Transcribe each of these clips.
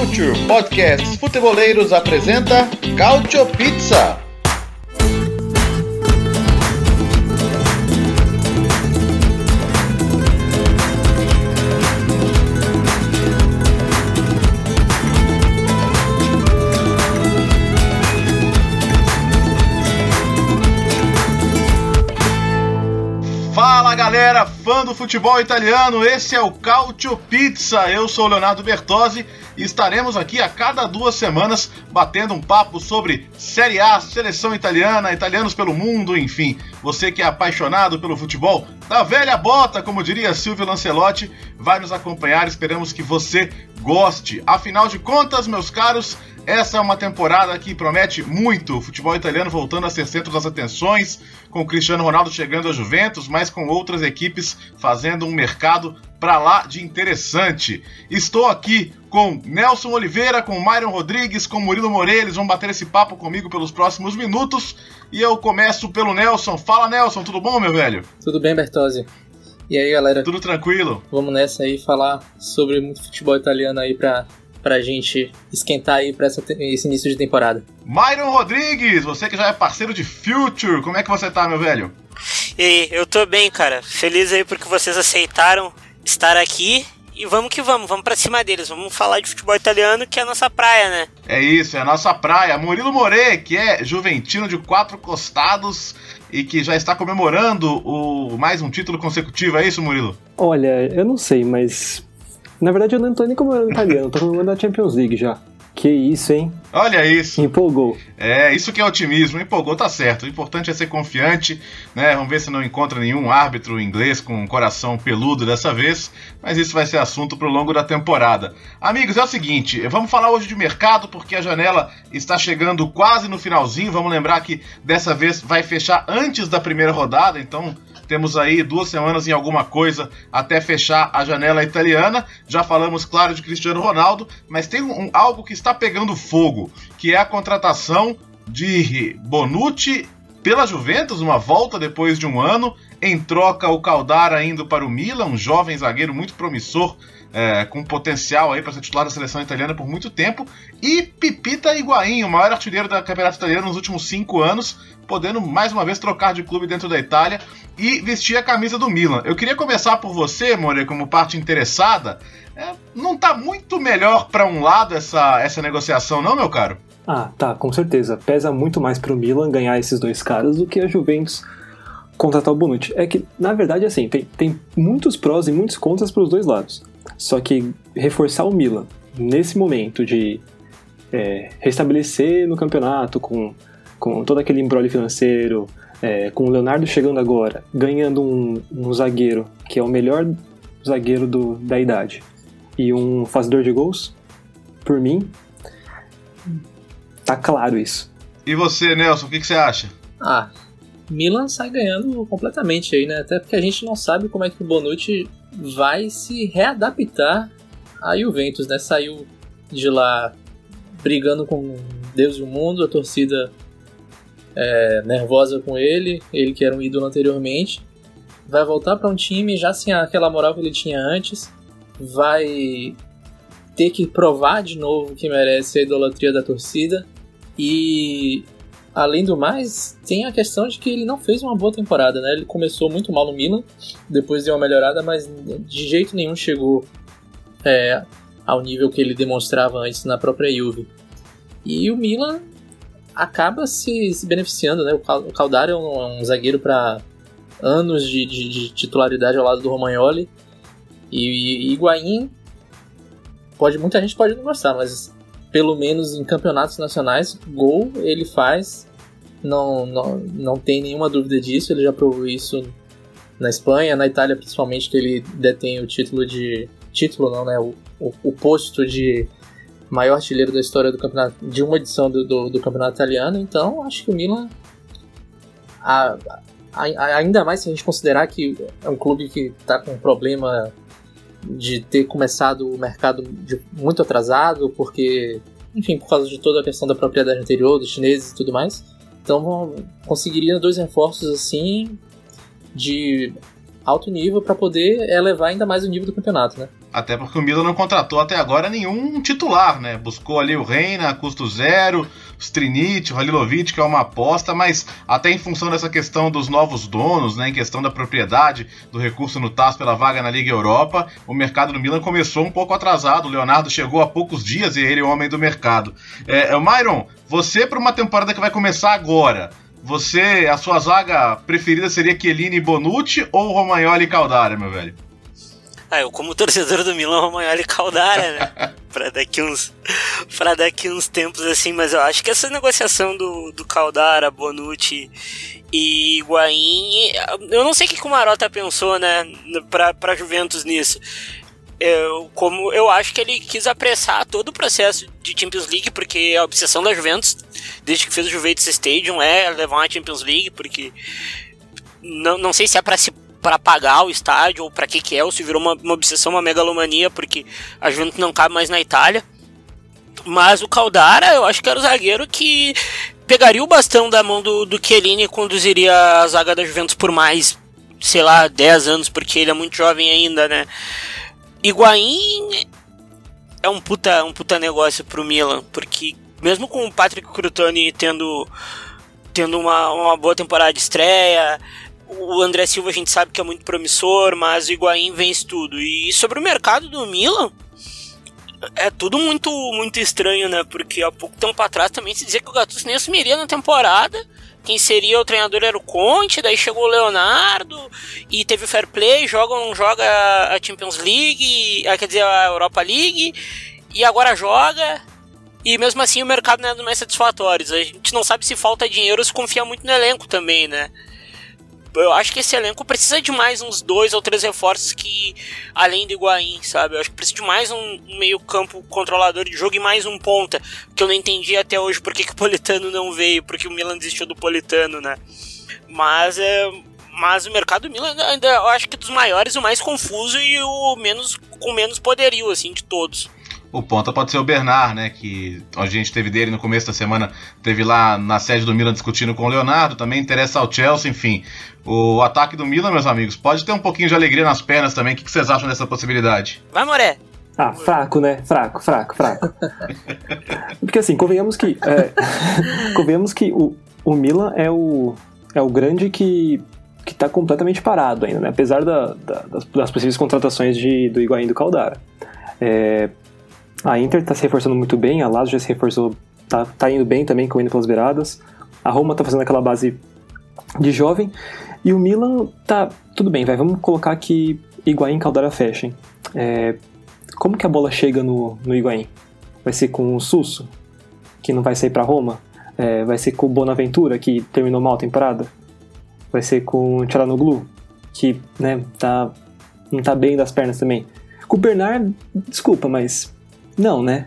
Future Podcasts Futeboleiros apresenta Cautio Pizza. Galera, fã do futebol italiano, esse é o Cautio Pizza. Eu sou o Leonardo Bertozzi e estaremos aqui a cada duas semanas batendo um papo sobre Série A, seleção italiana, italianos pelo mundo, enfim. Você que é apaixonado pelo futebol da velha bota, como diria Silvio Lancelotti, vai nos acompanhar. Esperamos que você goste. Afinal de contas, meus caros, essa é uma temporada que promete muito. O futebol italiano voltando a ser centro das atenções, com o Cristiano Ronaldo chegando à Juventus, mas com outras equipes fazendo um mercado para lá de interessante. Estou aqui com Nelson Oliveira, com Myron Rodrigues, com Murilo Moreira. Eles vão bater esse papo comigo pelos próximos minutos. E eu começo pelo Nelson. Fala, Nelson, tudo bom, meu velho? Tudo bem, Bertozzi? E aí, galera? Tudo tranquilo? Vamos nessa aí falar sobre muito futebol italiano aí pra pra gente esquentar aí pra essa, esse início de temporada. Myron Rodrigues, você que já é parceiro de Future, como é que você tá, meu velho? E eu tô bem, cara. Feliz aí porque vocês aceitaram estar aqui. E vamos que vamos, vamos pra cima deles. Vamos falar de futebol italiano, que é a nossa praia, né? É isso, é a nossa praia. Murilo More, que é juventino de quatro costados e que já está comemorando o mais um título consecutivo. É isso, Murilo? Olha, eu não sei, mas na verdade, eu não tô nem comemorando italiano, tô comemorando a Champions League já. Que isso, hein? Olha isso. Empolgou. É, isso que é otimismo. Empolgou, tá certo. O importante é ser confiante, né? Vamos ver se não encontra nenhum árbitro inglês com um coração peludo dessa vez. Mas isso vai ser assunto pro longo da temporada. Amigos, é o seguinte: vamos falar hoje de mercado, porque a janela está chegando quase no finalzinho. Vamos lembrar que dessa vez vai fechar antes da primeira rodada, então temos aí duas semanas em alguma coisa até fechar a janela italiana. Já falamos, claro, de Cristiano Ronaldo, mas tem um, algo que está pegando fogo, que é a contratação de Bonucci pela Juventus, uma volta depois de um ano. Em troca, o Caldara indo para o Milan, um jovem zagueiro muito promissor, é, com potencial aí para ser titular da seleção italiana por muito tempo. E Pipita Higuaín, o maior artilheiro da campeonato italiano nos últimos cinco anos, podendo mais uma vez trocar de clube dentro da Itália e vestir a camisa do Milan. Eu queria começar por você, More, como parte interessada. É, não está muito melhor para um lado essa, essa negociação, não, meu caro? Ah, tá, com certeza. Pesa muito mais para o Milan ganhar esses dois caras do que a Juventus contratar o Bonucci. É que, na verdade, assim, tem, tem muitos prós e muitos contras para os dois lados. Só que reforçar o Milan nesse momento de é, restabelecer no campeonato com, com todo aquele embrolho financeiro, é, com o Leonardo chegando agora, ganhando um, um zagueiro que é o melhor zagueiro do, da idade e um fazedor de gols, por mim, tá claro isso. E você, Nelson, o que, que você acha? Ah, Milan sai ganhando completamente aí, né? Até porque a gente não sabe como é que o Bonucci vai se readaptar a Juventus, né? Saiu de lá brigando com Deus e o mundo, a torcida é, nervosa com ele, ele que era um ídolo anteriormente. Vai voltar para um time já sem aquela moral que ele tinha antes, vai ter que provar de novo que merece a idolatria da torcida e Além do mais, tem a questão de que ele não fez uma boa temporada, né? Ele começou muito mal no Milan, depois deu uma melhorada, mas de jeito nenhum chegou é, ao nível que ele demonstrava antes na própria Juve. E o Milan acaba se, se beneficiando, né? O Caldara é um, é um zagueiro para anos de, de, de, titularidade ao lado do Romagnoli. E, e Higuaín, pode, muita gente pode não gostar, mas pelo menos em campeonatos nacionais, gol ele faz, não, não, não tem nenhuma dúvida disso, ele já provou isso na Espanha, na Itália principalmente, que ele detém o título de. título não, né? O, o, o posto de maior artilheiro da história do campeonato, de uma edição do, do, do campeonato italiano, então acho que o Milan. A, a, ainda mais se a gente considerar que é um clube que está com um problema de ter começado o mercado de, muito atrasado, porque, enfim, por causa de toda a questão da propriedade anterior, dos chineses e tudo mais. Então conseguiria dois reforços assim de alto nível para poder elevar ainda mais o nível do campeonato, né? Até porque o Milan não contratou até agora nenhum titular, né? Buscou ali o Reina custo zero, Strinic, o Halilovic, que é uma aposta, mas até em função dessa questão dos novos donos, né? Em questão da propriedade do recurso no TAS pela vaga na Liga Europa, o mercado do Milan começou um pouco atrasado. O Leonardo chegou há poucos dias e ele é o homem do mercado. É, é Myron, você para uma temporada que vai começar agora, você, a sua zaga preferida seria Chiellini e Bonucci ou Romagnoli e Caldara, meu velho? Ah, eu como torcedor do Milan, Romagnoli e Caldara, né? pra daqui uns para daqui uns tempos assim, mas eu acho que essa negociação do, do Caldara, Bonucci e Higuaín, eu não sei o que o Marota pensou, né, pra, pra Juventus nisso. Eu, como eu acho que ele quis apressar todo o processo de Champions League, porque a obsessão da Juventus, desde que fez o Juventus Stadium, é levar uma Champions League, porque não, não sei se é para se para pagar o estádio ou para que que é, ou se virou uma, uma, obsessão, uma megalomania, porque a Juventus não cabe mais na Itália. Mas o Caldara, eu acho que era o zagueiro que pegaria o bastão da mão do, do Chiellini e conduziria a zaga da Juventus por mais, sei lá, 10 anos, porque ele é muito jovem ainda, né? Higuaín é um puta, um puta negócio pro Milan, porque mesmo com o Patrick Crutoni tendo, tendo uma, uma boa temporada de estreia, o André Silva a gente sabe que é muito promissor, mas o Higuaín vence tudo. E sobre o mercado do Milan, é tudo muito muito estranho, né? Porque há pouco tempo atrás também se dizia que o Gattuso nem assumiria na temporada. Quem seria o treinador era o Conte, daí chegou o Leonardo e teve o Fair Play, joga não joga a Champions League, quer dizer, a Europa League, e agora joga. E mesmo assim o mercado não é mais satisfatórios. A gente não sabe se falta dinheiro ou se confia muito no elenco também, né? Eu acho que esse elenco precisa de mais uns dois ou três reforços que, além do Higuaín, sabe? Eu acho que precisa de mais um meio-campo controlador de jogo e mais um ponta. Que eu não entendi até hoje porque que o Politano não veio, porque o Milan desistiu do Politano, né? Mas é. Mas o mercado do Milan ainda eu acho que é dos maiores, o mais confuso e o menos com menos poderio, assim, de todos. O ponta pode ser o Bernard, né? Que a gente teve dele no começo da semana, teve lá na sede do Milan discutindo com o Leonardo, também interessa ao Chelsea, enfim. O ataque do Milan, meus amigos, pode ter um pouquinho de alegria nas pernas também. O que vocês acham dessa possibilidade? Vai, Moré! Ah, fraco, né? Fraco, fraco, fraco. Porque assim, convenhamos que. É, convenhamos que o, o Milan é o, é o grande que que está completamente parado ainda, né? apesar da, da, das, das, possíveis contratações de, do Higuaín do Caldara. É, a Inter está se reforçando muito bem, a Lazio já se reforçou, tá, tá indo bem também, correndo pelas beiradas. A Roma está fazendo aquela base de jovem. E o Milan tá. Tudo bem, vai, vamos colocar que Higuaín e Caldara fechem. É, como que a bola chega no, no Higuaín? Vai ser com o Susso, que não vai sair para Roma? É, vai ser com o Bonaventura, que terminou mal a temporada? Vai ser com o Tcharanoglu, que né, tá, não tá bem das pernas também? Com o Bernard, desculpa, mas não, né?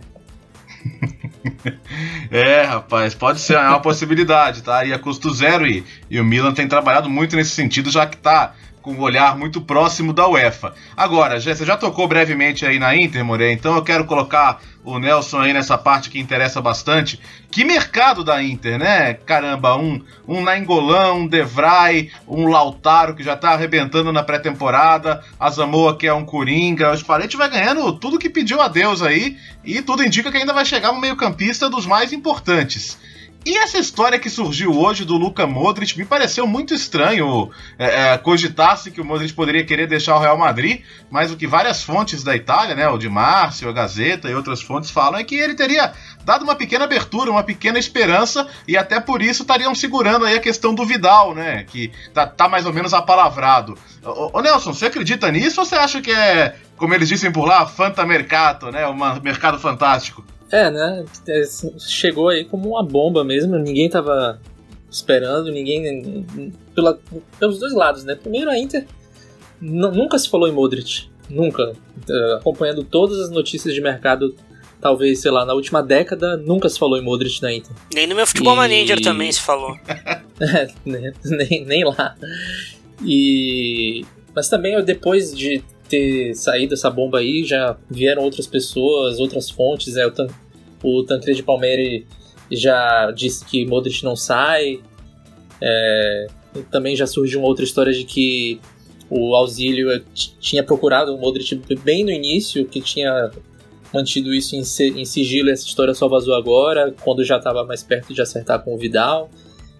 é, rapaz, pode ser é uma possibilidade, tá? E a custo zero e, e o Milan tem trabalhado muito nesse sentido, já que tá com um olhar muito próximo da UEFA. Agora, já, você já tocou brevemente aí na Inter, Moré, então eu quero colocar o Nelson aí nessa parte que interessa bastante. Que mercado da Inter, né? Caramba, um, um Nainggolan, um Devray, um Lautaro que já tá arrebentando na pré-temporada, a Zamoa que é um Coringa, o Spalletti vai ganhando tudo que pediu a Deus aí e tudo indica que ainda vai chegar um meio campista dos mais importantes. E essa história que surgiu hoje do Luka Modric me pareceu muito estranho é, é, cogitasse que o Modric poderia querer deixar o Real Madrid, mas o que várias fontes da Itália, né, o de Márcio, a Gazeta e outras fontes falam é que ele teria dado uma pequena abertura, uma pequena esperança e até por isso estariam segurando aí a questão do Vidal, né, que tá, tá mais ou menos apalavrado. Ô, ô, Nelson, você acredita nisso ou você acha que é, como eles dizem por lá, fanta mercado, né, um mercado fantástico? É, né? É, chegou aí como uma bomba mesmo, ninguém tava esperando, ninguém. Pela, pelos dois lados, né? Primeiro a Inter nunca se falou em Modric. Nunca. É, acompanhando todas as notícias de mercado, talvez, sei lá, na última década, nunca se falou em Modric na Inter. Nem no meu futebol e... manager também se falou. é, nem, nem lá. E. Mas também depois de ter saído essa bomba aí, já vieram outras pessoas, outras fontes. É, o, o Tancredo Palmeiras já disse que Modric não sai. É, também já surgiu uma outra história de que o auxílio tinha procurado o Modric bem no início, que tinha mantido isso em, em sigilo, essa história só vazou agora, quando já estava mais perto de acertar com o Vidal.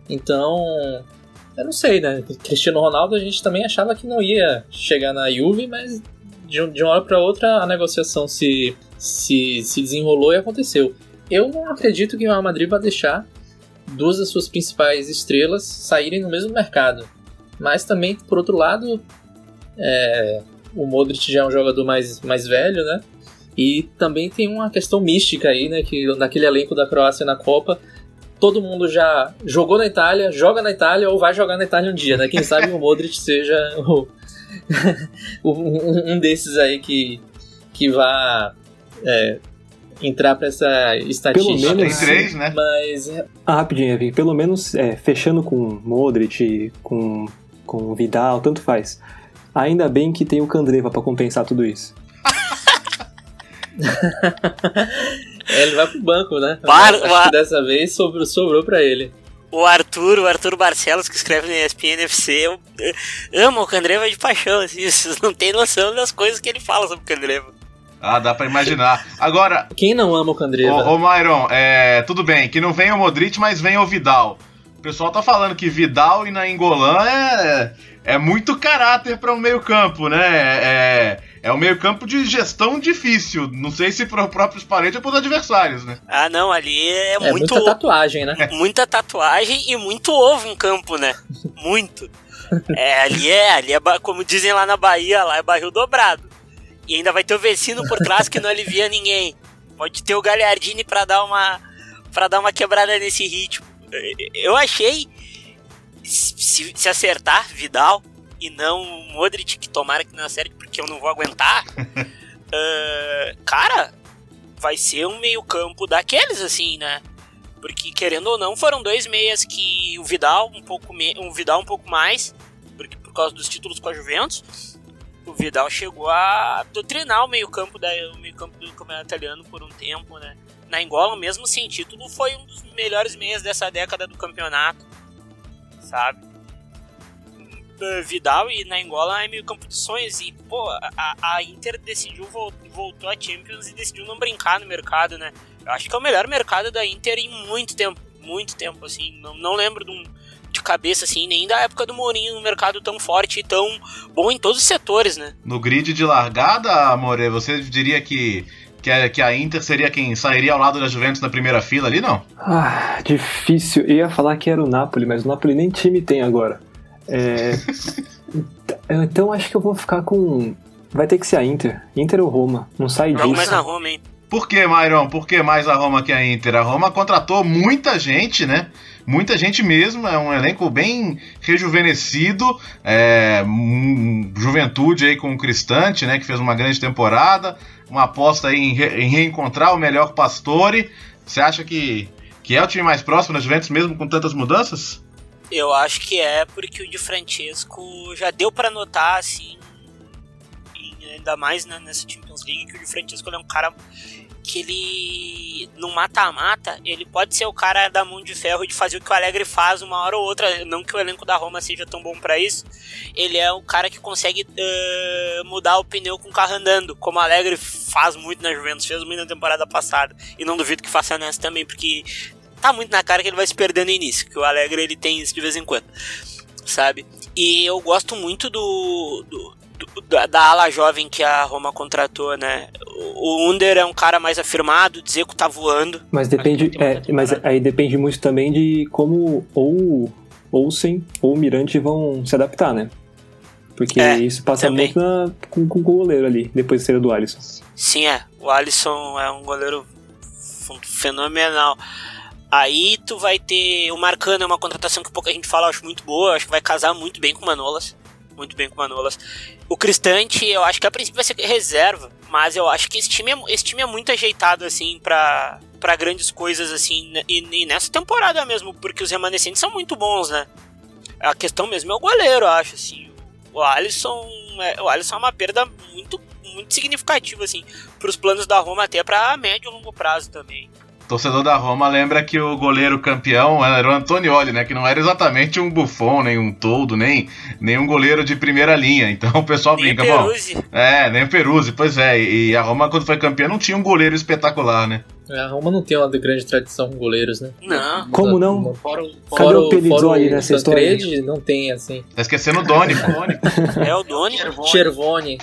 Então, eu não sei, né? Cristiano Ronaldo a gente também achava que não ia chegar na Juve, mas de, de uma hora para outra a negociação se, se, se desenrolou e aconteceu. Eu não acredito que o Real Madrid vai deixar duas das suas principais estrelas saírem no mesmo mercado. Mas também, por outro lado, é, o Modric já é um jogador mais, mais velho, né? E também tem uma questão mística aí, né? Que naquele elenco da Croácia na Copa, todo mundo já jogou na Itália, joga na Itália ou vai jogar na Itália um dia, né? Quem sabe o Modric seja o, um desses aí que, que vá é, entrar para essa estatística. Pelo menos, tem três, né? Mas... Ah, rapidinho, Evi. Pelo menos é, fechando com Modric, com, com Vidal, tanto faz. Ainda bem que tem o Candreva para compensar tudo isso. é, ele vai pro banco, né? Bar Acho que dessa vez sobrou, sobrou pra ele. O Arthur, o Arthur Barcelos, que escreve no ESPN FC, ama o Candreva de paixão. Assim, vocês não tem noção das coisas que ele fala sobre o Candreva. Ah, dá pra imaginar. Agora. Quem não ama o Candreva? Ô, ô Myron, é, tudo bem, que não vem o Modric, mas vem o Vidal. O pessoal tá falando que Vidal e na Engolã é, é muito caráter para um meio-campo, né? É, é um meio-campo de gestão difícil. Não sei se para os próprios parentes ou para os adversários, né? Ah, não, ali é, é muito. Muita tatuagem, né? Muita tatuagem e muito ovo em campo, né? Muito. É, ali é, ali é, como dizem lá na Bahia, lá é barril dobrado. E ainda vai ter o Vecino por trás que não alivia ninguém. Pode ter o Gagliardini para dar uma para dar uma quebrada nesse ritmo. Eu achei se, se acertar Vidal e não Modric, que tomara que não acerte porque eu não vou aguentar, uh, cara, vai ser um meio-campo daqueles, assim, né? Porque, querendo ou não, foram dois meias que o Vidal um pouco, me, um Vidal um pouco mais, porque por causa dos títulos com a Juventus, o Vidal chegou a doutrinar o meio-campo meio -campo do campeonato italiano por um tempo, né? Na Angola, mesmo sem título, foi um dos melhores meias dessa década do campeonato sabe? Vidal e na Angola é meio campo de sonhos e, pô, a, a Inter decidiu, voltou a Champions e decidiu não brincar no mercado, né? Eu acho que é o melhor mercado da Inter em muito tempo, muito tempo, assim, não, não lembro de, um, de cabeça, assim, nem da época do Mourinho, um mercado tão forte e tão bom em todos os setores, né? No grid de largada, More, você diria que que a, que a Inter seria quem sairia ao lado da Juventus na primeira fila ali, não? Ah, difícil. Eu ia falar que era o Napoli, mas o Napoli nem time tem agora. É... então acho que eu vou ficar com. Vai ter que ser a Inter. Inter ou Roma. Não sai disso. mais na Roma, hein? Por que, Myron? Por que mais a Roma que a Inter? A Roma contratou muita gente, né? Muita gente mesmo, é um elenco bem rejuvenescido, é, juventude aí com o Cristante, né, que fez uma grande temporada, uma aposta aí em, re, em reencontrar o melhor Pastore. Você acha que, que é o time mais próximo da Juventus mesmo com tantas mudanças? Eu acho que é porque o Di Francesco já deu para notar assim, ainda mais né, nessa Champions League que o Di Francesco é um cara que ele, no mata-mata, ele pode ser o cara da mão de ferro de fazer o que o Alegre faz uma hora ou outra. Não que o elenco da Roma seja tão bom para isso. Ele é o cara que consegue uh, mudar o pneu com o carro andando, como o Alegre faz muito na Juventus, fez muito na temporada passada. E não duvido que faça nessa também, porque tá muito na cara que ele vai se perder no início, que o Alegre ele tem isso de vez em quando, sabe? E eu gosto muito do, do da, da, ala jovem que a Roma contratou, né? O Under é um cara mais afirmado, dizer que tá voando. Mas depende, é, mas aí depende muito também de como ou Olsen ou Mirante vão se adaptar, né? Porque é, isso passa também. muito na, com, com, o goleiro ali, depois de ser do Alisson. Sim, é. O Alisson é um goleiro fenomenal. Aí tu vai ter. O Marcano é uma contratação que pouca gente fala, eu acho muito boa. Acho que vai casar muito bem com o Manolas muito bem com o Manolas. O Cristante, eu acho que a princípio vai ser reserva, mas eu acho que esse time é, esse time é muito ajeitado, assim, para para grandes coisas, assim, e, e, nessa temporada mesmo, porque os remanescentes são muito bons, né? A questão mesmo é o goleiro, eu acho, assim. O Alisson é, o Alisson é uma perda muito, muito significativa, assim, para os planos da Roma, até para médio e longo prazo também. Torcedor da Roma lembra que o goleiro campeão era o Antonioli, né? Que não era exatamente um Buffon, nem um Toldo, nem, nem um goleiro de primeira linha. Então o pessoal Nem brinca, Peruzzi. bom. É, nem o Peruzzi, pois é. E a Roma, quando foi campeã, não tinha um goleiro espetacular, né? É, A Roma não tem uma grande tradição com goleiros, né? Não. Como não? Fora, Cadê fora o Pelizzoli fora nessa história? Não tem, assim. Tá esquecendo o Doni. É o Doni. Chervoni.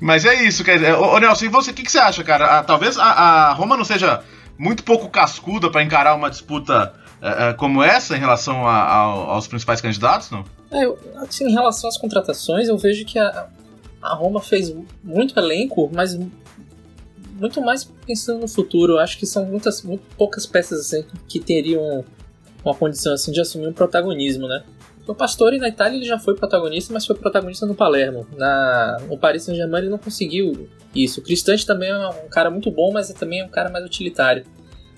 Mas é isso, quer dizer, ô, Nelson, e você, o que, que você acha, cara? Ah, talvez a, a Roma não seja muito pouco cascuda pra encarar uma disputa eh, eh, como essa em relação a- ao- aos principais candidatos, não? É, eu, assim, em relação às contratações, eu vejo que a, a Roma fez muito elenco, mas muito mais pensando no futuro. Eu acho que são muitas, muito poucas peças assim, que teriam uma condição assim de assumir um protagonismo, né? O Pastore na Itália ele já foi protagonista, mas foi protagonista no Palermo. Na, no Paris Saint-Germain ele não conseguiu isso. O Cristante também é um cara muito bom, mas também é um cara mais utilitário.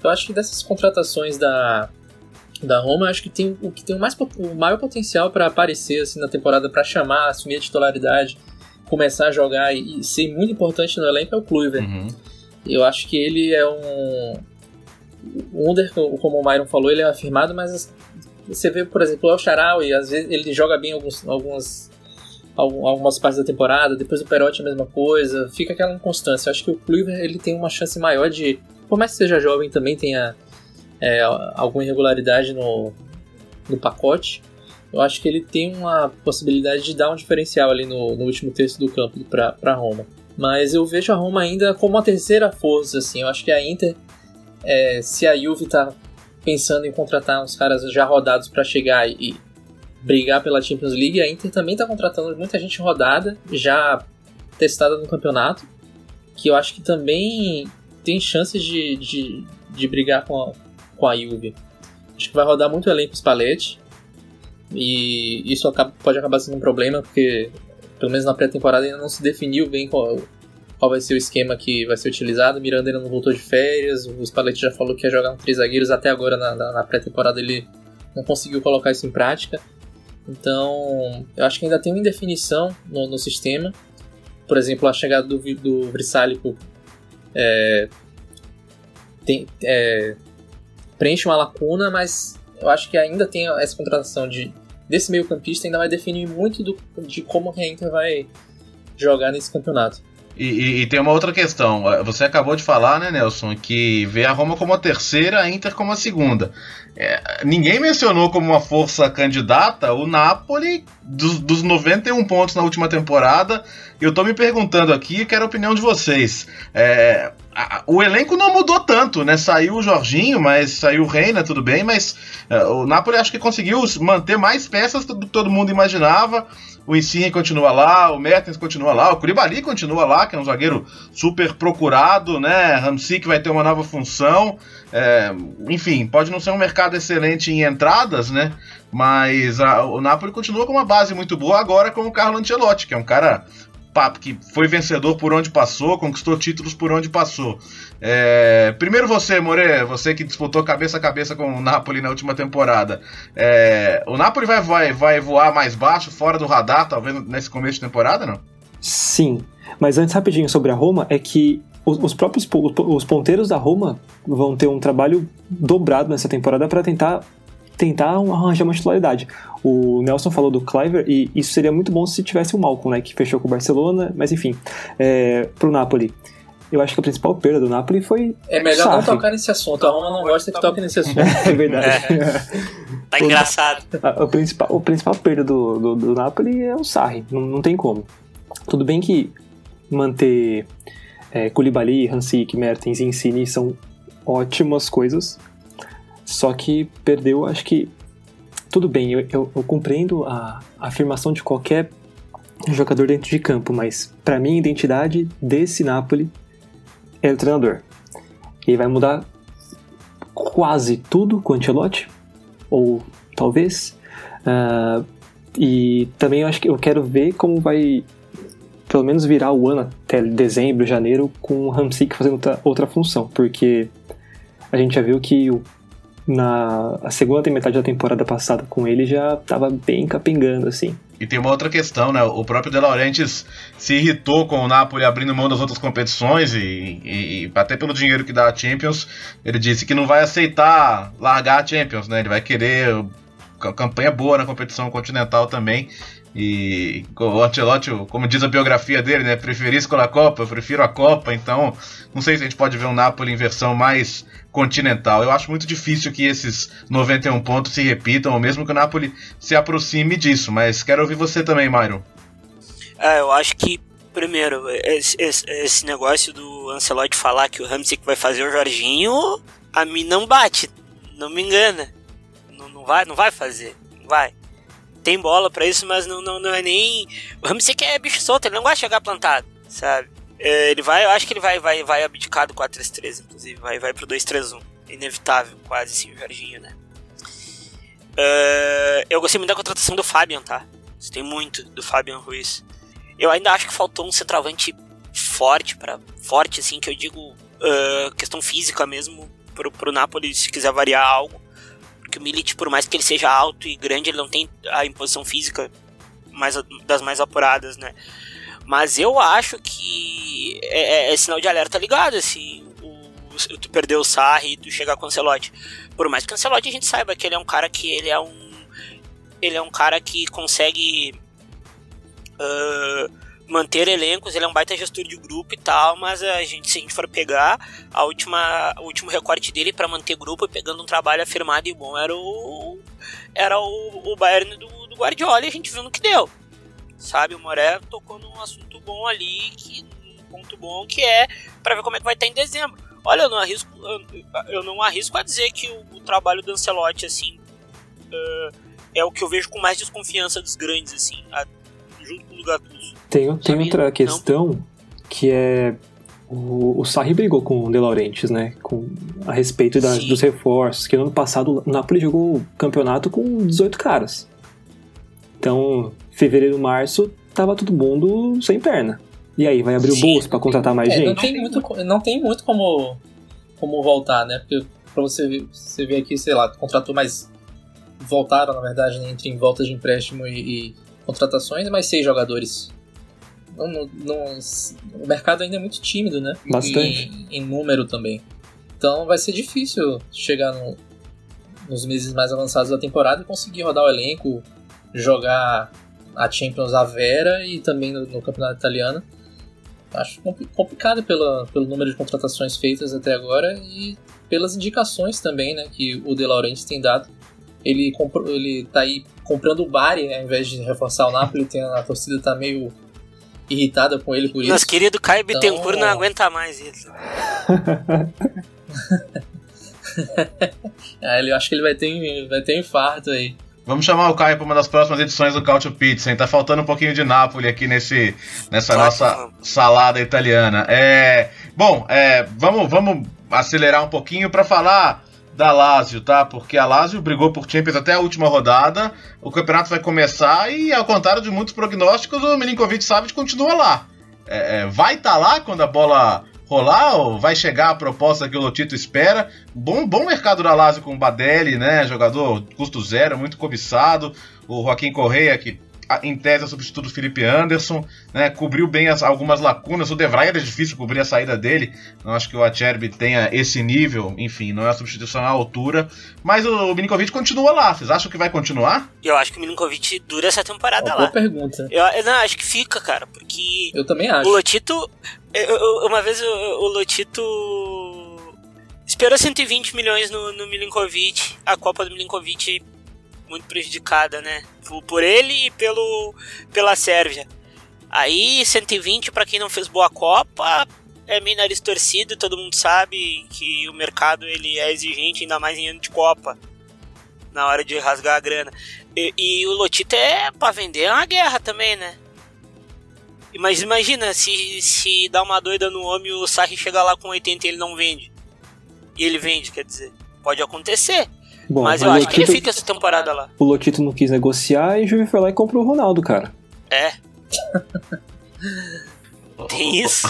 Eu acho que dessas contratações da, da Roma, eu acho que tem o que tem o, mais, o maior potencial para aparecer assim na temporada, para chamar, assumir a titularidade, começar a jogar e, e ser muito importante no elenco é o Kluivert. Uhum. Eu acho que ele é um. O Under, como o Myron falou, ele é afirmado, mas você vê, por exemplo, o El Shaarawy, às vezes ele joga bem alguns, algumas, algum- algumas partes da temporada, depois o Perotti a mesma coisa, fica aquela inconstância. Eu acho que o Kluivert ele tem uma chance maior de, por mais que seja jovem, também tenha é, alguma irregularidade no, no pacote. Eu acho que ele tem uma possibilidade de dar um diferencial ali no, no último terço do campo para Roma. Mas eu vejo a Roma ainda como uma terceira força, assim. Eu acho que a Inter, é, se a Juve tá pensando em contratar uns caras já rodados para chegar e, brigar pela Champions League, a Inter também tá contratando muita gente rodada, já testada no campeonato, que eu acho que também tem chances de, de, de brigar com a, com a Juve. Acho que vai rodar muito elenco Spalletti, e isso acaba- pode acabar sendo um problema, porque pelo menos na pré-temporada ainda não se definiu bem qual, qual vai ser o esquema que vai ser utilizado. Miranda ainda não voltou de férias, o Spalletti já falou que ia jogar com três zagueiros, até agora na, na- na pré-temporada ele não conseguiu colocar isso em prática. Então, eu acho que ainda tem uma indefinição no, no sistema. Por exemplo, a chegada do, do é, tem, é, preenche uma lacuna, mas eu acho que ainda tem essa contratação de, desse meio campista, ainda vai definir muito do, de como a Inter vai jogar nesse campeonato. E, e- e tem uma outra questão. Você acabou de falar, né, Nelson, que vê a Roma como a terceira, a Inter como a segunda. É, ninguém mencionou como uma força candidata o Napoli dos, dos 91 pontos na última temporada. Eu tô me perguntando aqui, quero a opinião de vocês. É, a- o elenco não mudou tanto, né? Saiu o Jorginho, mas saiu o Reina, tudo bem, mas é, o Napoli acho que conseguiu manter mais peças do que todo mundo imaginava. O Insigne continua lá, o Mertens continua lá, o Koulibaly continua lá, que é um zagueiro super procurado, né? Ramsey vai ter uma nova função. É, enfim, pode não ser um mercado excelente em entradas, né? Mas a- o Napoli continua com uma base muito boa agora com o Carlo Ancelotti, que é um cara papo que foi vencedor por onde passou, conquistou títulos por onde passou. É, primeiro você, More, você que disputou cabeça a cabeça com o Napoli na última temporada. É, o Napoli vai, vai, vai voar mais baixo, fora do radar, talvez nesse começo de temporada, não? Sim, mas antes rapidinho sobre a Roma é que os, os próprios os ponteiros da Roma vão ter um trabalho dobrado nessa temporada para tentar tentar arranjar uma titularidade. O Nelson falou do Cliver e isso seria muito bom se tivesse o Malcolm, né, que fechou com o Barcelona, mas enfim, é, pro Napoli. Eu acho que a principal perda do Napoli foi É melhor não Sarri. tocar nesse assunto, a Roma não gosta que toque nesse assunto. é verdade. Tá engraçado. A, a principal, a principal perda do, do, do Napoli é o Sarri, não, não tem como. Tudo bem que manter é, Koulibaly, Hansik, Mertens e Insigne são ótimas coisas, só que perdeu, acho que... Tudo bem, eu, eu, eu compreendo a, a afirmação de qualquer jogador dentro de campo, mas para mim a identidade desse Napoli é o treinador. Ele vai mudar quase tudo com o Ancelotti, ou talvez. Ah, e também eu acho que eu quero ver como vai, pelo menos virar o ano até dezembro, janeiro, com o Hamsik fazendo outra, outra função, porque a gente já viu que o, na segunda metade da temporada passada com ele já estava bem capengando assim. E tem uma outra questão, né? O próprio De Laurentiis se irritou com o Napoli abrindo mão das outras competições e, e, e, até pelo dinheiro que dá a Champions, ele disse que não vai aceitar largar a Champions, né? Ele vai querer campanha boa na competição continental também. E o Ancelotti, como diz a biografia dele, né? Preferisco a Copa, prefiro a Copa, então não sei se a gente pode ver um Napoli em versão mais continental. Eu acho muito difícil que esses 91 pontos se repitam, ou mesmo que o Napoli se aproxime disso, mas quero ouvir você também, Myron. É, eu acho que, primeiro, esse, esse, esse negócio do Ancelotti falar que o Ramsey vai fazer o Jorginho, a mim não bate, não me engana. Não, não, vai, não vai fazer, não vai tem bola para isso, mas não, não, não é nem. O Ramsey é bicho solto, ele não gosta de jogar plantado, sabe? É, ele vai, eu acho que ele vai, vai, vai abdicar do 4-3-3, inclusive, vai, vai pro 2-3-1. Inevitável, quase sim, o Jorginho, né? Uh, eu gostei muito da contratação do Fabian, tá? Gostei muito do Fabian Ruiz. Eu ainda acho que faltou um centroavante forte, para forte, assim, que eu digo uh, questão física mesmo, pro, pro Napoli, se quiser variar algo que o Milit, por mais que ele seja alto e grande, ele não tem a imposição física mais, das mais apuradas, né? Mas eu acho que é, é, é sinal de alerta ligado, assim, o, tu perder o Sarri e tu chegar com o Ancelotti. Por mais que o Ancelotti a gente saiba que ele é um cara que ele é um ele é um cara que consegue uh, manter elencos, ele é um baita gestor de grupo e tal, mas a gente, se a gente for pegar a última, o último recorte dele para manter grupo, pegando um trabalho afirmado e bom, era o era o, o Bayern do, do Guardiola e a gente viu no que deu. Sabe, o Moré tocou num assunto bom ali, que um ponto bom que é para ver como é que vai estar em dezembro. Olha, eu não arrisco, eu não arrisco a dizer que o, o trabalho do Ancelotti assim uh, é o que eu vejo com mais desconfiança dos grandes assim, a, junto com o Gattuso. Tem, tem outra questão não. que é o, o Sarri brigou com o De Laurentiis, né? Com, a respeito das, dos reforços. Que no ano passado o Napoli jogou o campeonato com 18 caras. Então, fevereiro, março, tava todo mundo sem perna. E aí, vai abrir Sim. o bolso para contratar mais é, gente? Não tem muito, não tem muito como, como voltar, né? Porque pra você, você ver aqui, sei lá, contratou mais. Voltaram, na verdade, né, entre em volta de empréstimo e, e contratações, mais seis jogadores não, não, o mercado ainda é muito tímido, né? Bastante. Em, em número também. Então vai ser difícil chegar no, nos meses mais avançados da temporada e conseguir rodar o elenco, jogar a Champions à Vera e também no, no Campeonato Italiano. Acho complicado pela, pelo número de contratações feitas até agora e pelas indicações também né, que o De Laurentiis tem dado. Ele, comprou, ele tá aí comprando o Bari ao invés de reforçar o Napoli, tem, a torcida tá meio irritada com ele por isso. Nosso querido Caio então... Bittencourt não aguenta mais isso. é, eu acho que ele vai ter, vai ter um infarto aí. Vamos chamar o Caio para uma das próximas edições do Cautio Pizza, hein? Tá faltando um pouquinho de Nápoles aqui nesse, nessa nossa salada italiana. É, bom, é, vamos, vamos acelerar um pouquinho para falar da Lazio, tá? Porque a Lazio brigou por Champions até a última rodada. O campeonato vai começar e, ao contrário de muitos prognósticos, o Milinkovic Savic continua lá. É, é vai estar tá lá quando a bola rolar ou vai chegar a proposta que o Lotito espera? Bom, bom mercado da Lazio com o Badelli, né? Jogador custo zero, muito cobiçado. O Joaquim Correia, que em tese, é o substituto do Felipe Anderson, né, cobriu bem as, algumas lacunas. O Devray era difícil cobrir a saída dele. Não acho que o Acerbi tenha esse nível, enfim, não é a substituição à altura. Mas o, o Milinkovic continua lá. Vocês acham que vai continuar? Eu acho que o Milinkovic dura essa temporada Uma lá. Boa pergunta. Eu, eu, não, acho que fica, cara, porque. Eu também acho. O Lotito. Eu, uma vez o, o Lotito esperou 120 milhões no, no Milinkovic. A Copa do Milinkovic muito prejudicada, né? Por ele e pelo, pela Sérvia. Aí, 120 para quem não fez boa Copa, é meio nariz torcido, todo mundo sabe que o mercado ele é exigente, ainda mais em ano de Copa, na hora de rasgar a grana. E, e o Lotito é para vender é uma guerra também, né? Mas imagina se, se dá uma doida no homem e o Sarri chega lá com 80 e ele não vende. E ele vende, quer dizer, pode acontecer. Bom, mas eu acho Lotito, que ele fica essa temporada lá. O Lotito não quis negociar e o Juve foi lá e comprou o Ronaldo, cara. É. Tem isso.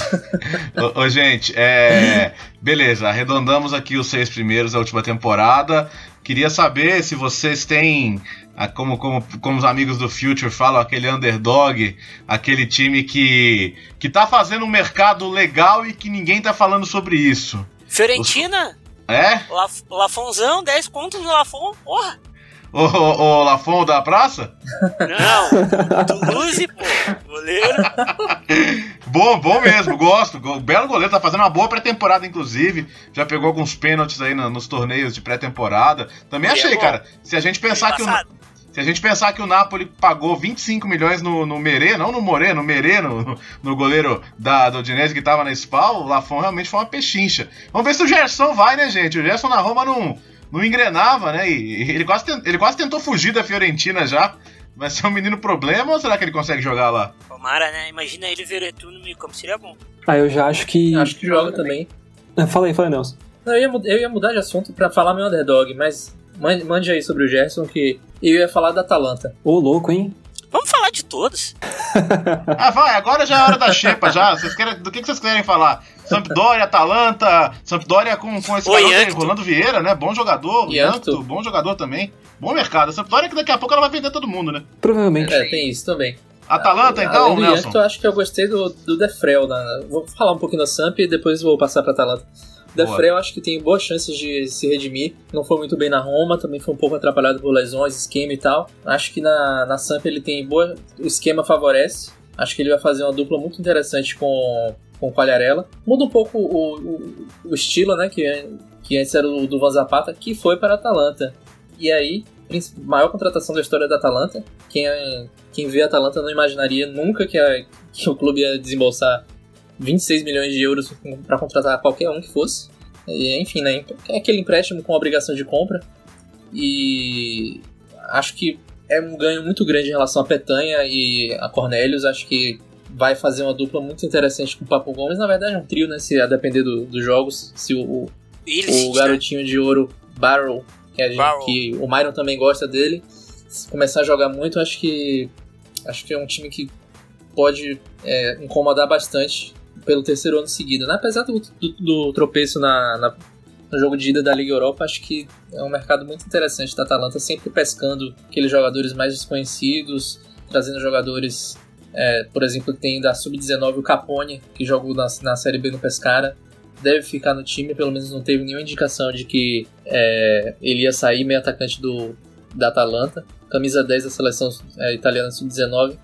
ô, ô, gente, é. Beleza, arredondamos aqui os seis primeiros da última temporada. Queria saber se vocês têm, ah, como, como, como os amigos do Future falam, aquele underdog, aquele time que, que tá fazendo um mercado legal e que ninguém tá falando sobre isso. Fiorentina? É? Laf Lafonzão, 10 contos no Lafon, porra! O, o, o Lafon da praça? Não, Toulouse, pô, goleiro. bom, bom mesmo, gosto. Belo goleiro, tá fazendo uma boa pré-temporada, inclusive. Já pegou alguns pênaltis aí no, nos torneios de pré-temporada. Também e achei, é cara. Se a gente pensar que o, se a gente pensar que o Napoli pagou 25 milhões no, no Merê, não no Morê, no Merê, no, no goleiro da, do Udinese que tava na SPAL, o Lafon realmente foi uma pechincha. Vamos ver se o Gerson vai, né, gente? O Gerson na Roma não não engrenava, né? E ele quase, ele quase tentou fugir da Fiorentina já. Vai ser um menino problema ou será que ele consegue jogar lá? Tomara, né? Imagina ele ver tudo no meio campo, seria bom. Ah, eu já acho que. Acho que joga também. Fala aí, fala aí, Nelson. Não, eu, ia, eu ia mudar de assunto pra falar meu underdog, mas mande aí sobre o Gerson que eu ia falar da Atalanta. Ô, louco, hein? Vamos falar de todos. ah, vai, agora já é hora da xepa já. Vocês querem, do que, que vocês querem falar? Sampdoria, Atalanta, Sampdoria com, com esse garoto aí, Rolando Vieira, né? Bom jogador, Yankto, bom jogador também. Bom mercado. A Sampdoria que daqui a pouco ela vai vender todo mundo, né? Provavelmente. É, tem isso também. Atalanta, então, Além do Nelson? Yankto, eu acho que eu gostei do, do Defrel. Né? Vou falar um pouquinho da Samp e depois vou passar pra Atalanta. Defrey eu acho que tem boas chances de se redimir. Não foi muito bem na Roma, também foi um pouco atrapalhado por lesões, esquema e tal. Acho que na, na Samp ele tem boa. O esquema favorece. Acho que ele vai fazer uma dupla muito interessante com, com o Qualharela. Muda um pouco o, o, o estilo, né? Que, que antes era o do Van Zapata, que foi para a Atalanta. E aí, maior contratação da história da Atalanta. Quem, quem vê a Atalanta não imaginaria nunca que, a, que o clube ia desembolsar 26 milhões de euros para contratar qualquer um que fosse. E, enfim, né? É aquele empréstimo com obrigação de compra. E acho que é um ganho muito grande em relação a Petanha e a Cornelius. Acho que vai fazer uma dupla muito interessante com o Papo Gomes. Na verdade, é um trio, né? Se a depender do, dos jogos. Se o, o, o garotinho de ouro Barrel, que, gente, que, o Myron também gosta dele, se começar a jogar muito, acho que acho que é um time que pode é, incomodar bastante pelo terceiro ano seguido. Né? Apesar do, do, do tropeço na, na, no jogo de ida da Liga Europa, acho que é um mercado muito interessante da Atalanta, sempre pescando aqueles jogadores mais desconhecidos, trazendo jogadores, é, por exemplo, tem da Sub-19 o Capone, que jogou na, na Série B no Pescara, deve ficar no time, pelo menos não teve nenhuma indicação de que é, ele ia sair meio atacante do, da Atalanta. Camisa 10 da seleção é, italiana Sub-19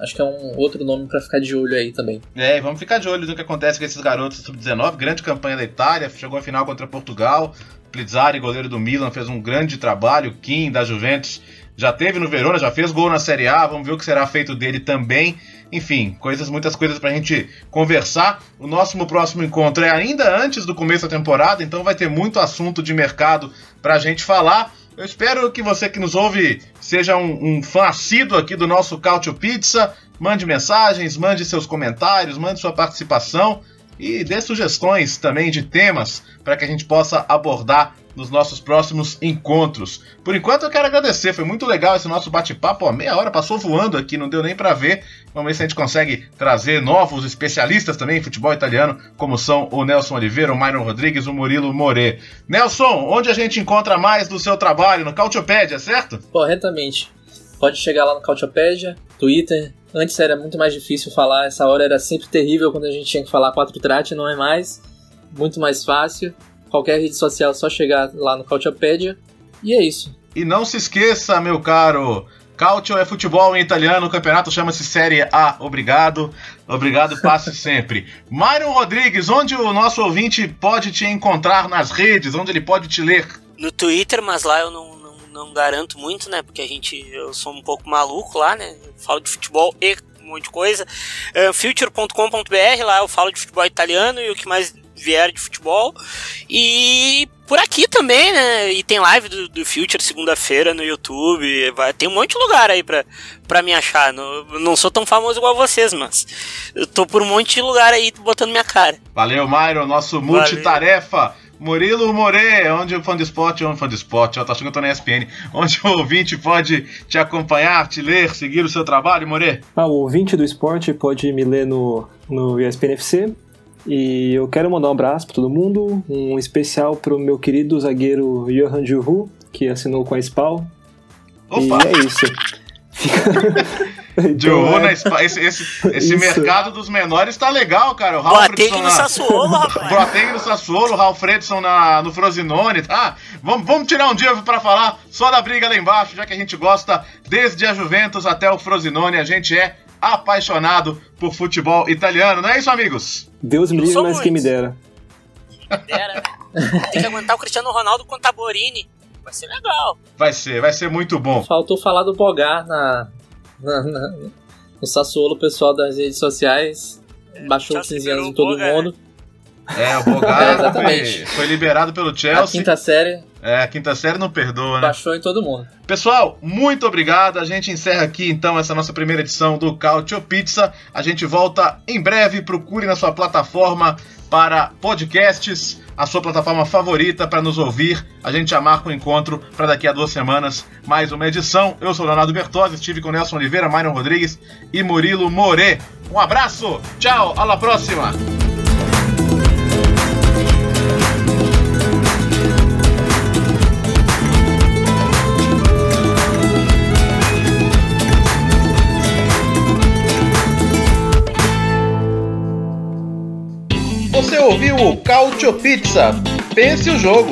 Acho que é um outro nome para ficar de olho aí também. É, vamos ficar de olho no que acontece com esses garotos sub-19. Grande campanha da Itália, chegou à final contra Portugal. Plizzari, goleiro do Milan, fez um grande trabalho. Kim, da Juventus, já teve no Verona, já fez gol na Série A. Vamos ver o que será feito dele também. Enfim, coisas, muitas coisas pra gente conversar. O nosso próximo encontro é ainda antes do começo da temporada, então vai ter muito assunto de mercado pra gente falar. Eu espero que você que nos ouve seja um, um fã assíduo aqui do nosso Cautio Pizza. Mande mensagens, mande seus comentários, mande sua participação e dê sugestões também de temas para que a gente possa abordar nos nossos próximos encontros. Por enquanto eu quero agradecer, foi muito legal esse nosso bate-papo, meia hora passou voando aqui, não deu nem para ver. Vamos ver se a gente consegue trazer novos especialistas também em futebol italiano, como são o Nelson Oliveira, o Myron Rodrigues, o Murilo More. Nelson, onde a gente encontra mais do seu trabalho? No Cautiopédia, certo? Corretamente. Pode chegar lá no Cautiopédia, Twitter, Antes era muito mais difícil falar, essa hora era sempre terrível quando a gente tinha que falar quatro trate, não é mais. Muito mais fácil. Qualquer rede social é só chegar lá no Cautiopédia. E é isso. E não se esqueça, meu caro, Calcio é futebol em italiano, o campeonato chama-se Série A. Obrigado, obrigado, passe sempre. Mário Rodrigues, onde o nosso ouvinte pode te encontrar nas redes, onde ele pode te ler? No Twitter, mas lá eu não, não, não garanto muito, né? Porque a gente, eu sou um pouco maluco lá, né? Eu falo de futebol e um monte de coisa. Uh, future.com.br, lá eu falo de futebol italiano e o que mais vier de futebol. E por aqui também, né? E tem live do, do Future segunda-feira no YouTube. Vai, tem um monte de lugar aí pra, pra me achar. Não, não sou tão famoso igual vocês, mas eu tô por um monte de lugar aí botando minha cara. Valeu, Myron, nosso multitarefa. Valeu Murilo More, onde o fã de esporte, onde o fã de esporte, eu tô achando que eu tô na ESPN, onde o ouvinte pode te acompanhar, te ler, seguir o seu trabalho, More? Ah, o ouvinte do esporte pode me ler no, no ESPN FC. E eu quero mandar um abraço para todo mundo, um especial pro meu querido zagueiro Johan Juhu, que assinou com a SPAL. Opa. E é isso. Então, Juhu na SPAL, esse, esse, esse mercado dos menores tá legal, cara. O Boateng no Sassuolo, rapaz. Boateng no Sassuolo, Ralf Fredson na, no Frosinone, tá? Vamos, vamos tirar um dia para falar só da briga lá embaixo, já que a gente gosta desde a Juventus até o Frosinone, a gente é apaixonado por futebol italiano, não é isso, amigos? Deus me livre, mas quem me dera. Dera, né? Tem que aguentar o Cristiano Ronaldo com o Taborini. Vai ser legal. Vai ser, vai ser muito bom. Faltou falar do Bogar na, na, na no Sassuolo, o pessoal das redes sociais baixou 15 anos em todo Boga, mundo. É, o Bogar É, exatamente. foi, foi liberado pelo A Chelsea. quinta série É, a quinta série não perdoa, né? baixou em todo mundo. Pessoal, muito obrigado. A gente encerra aqui então essa nossa primeira edição do Cautio Pizza. A gente volta em breve. Procure na sua plataforma para podcasts, a sua plataforma favorita para nos ouvir. A gente já marca um encontro para daqui a duas semanas, mais uma edição. Eu sou o Leonardo Bertozzi, estive com Nelson Oliveira, Myron Rodrigues e Murilo More. Um abraço, tchau, à la próxima! Ouviu o Cautio Pizza? Pense o jogo!